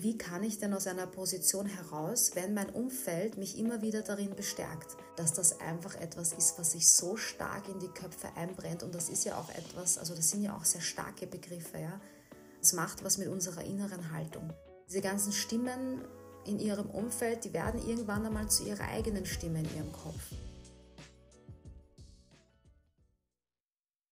wie kann ich denn aus einer Position heraus, wenn mein Umfeld mich immer wieder darin bestärkt, dass das einfach etwas ist, was sich so stark in die Köpfe einbrennt und das ist ja auch etwas, also das sind ja auch sehr starke Begriffe, ja. Es macht was mit unserer inneren Haltung. Diese ganzen Stimmen in ihrem Umfeld, die werden irgendwann einmal zu ihrer eigenen Stimme in ihrem Kopf.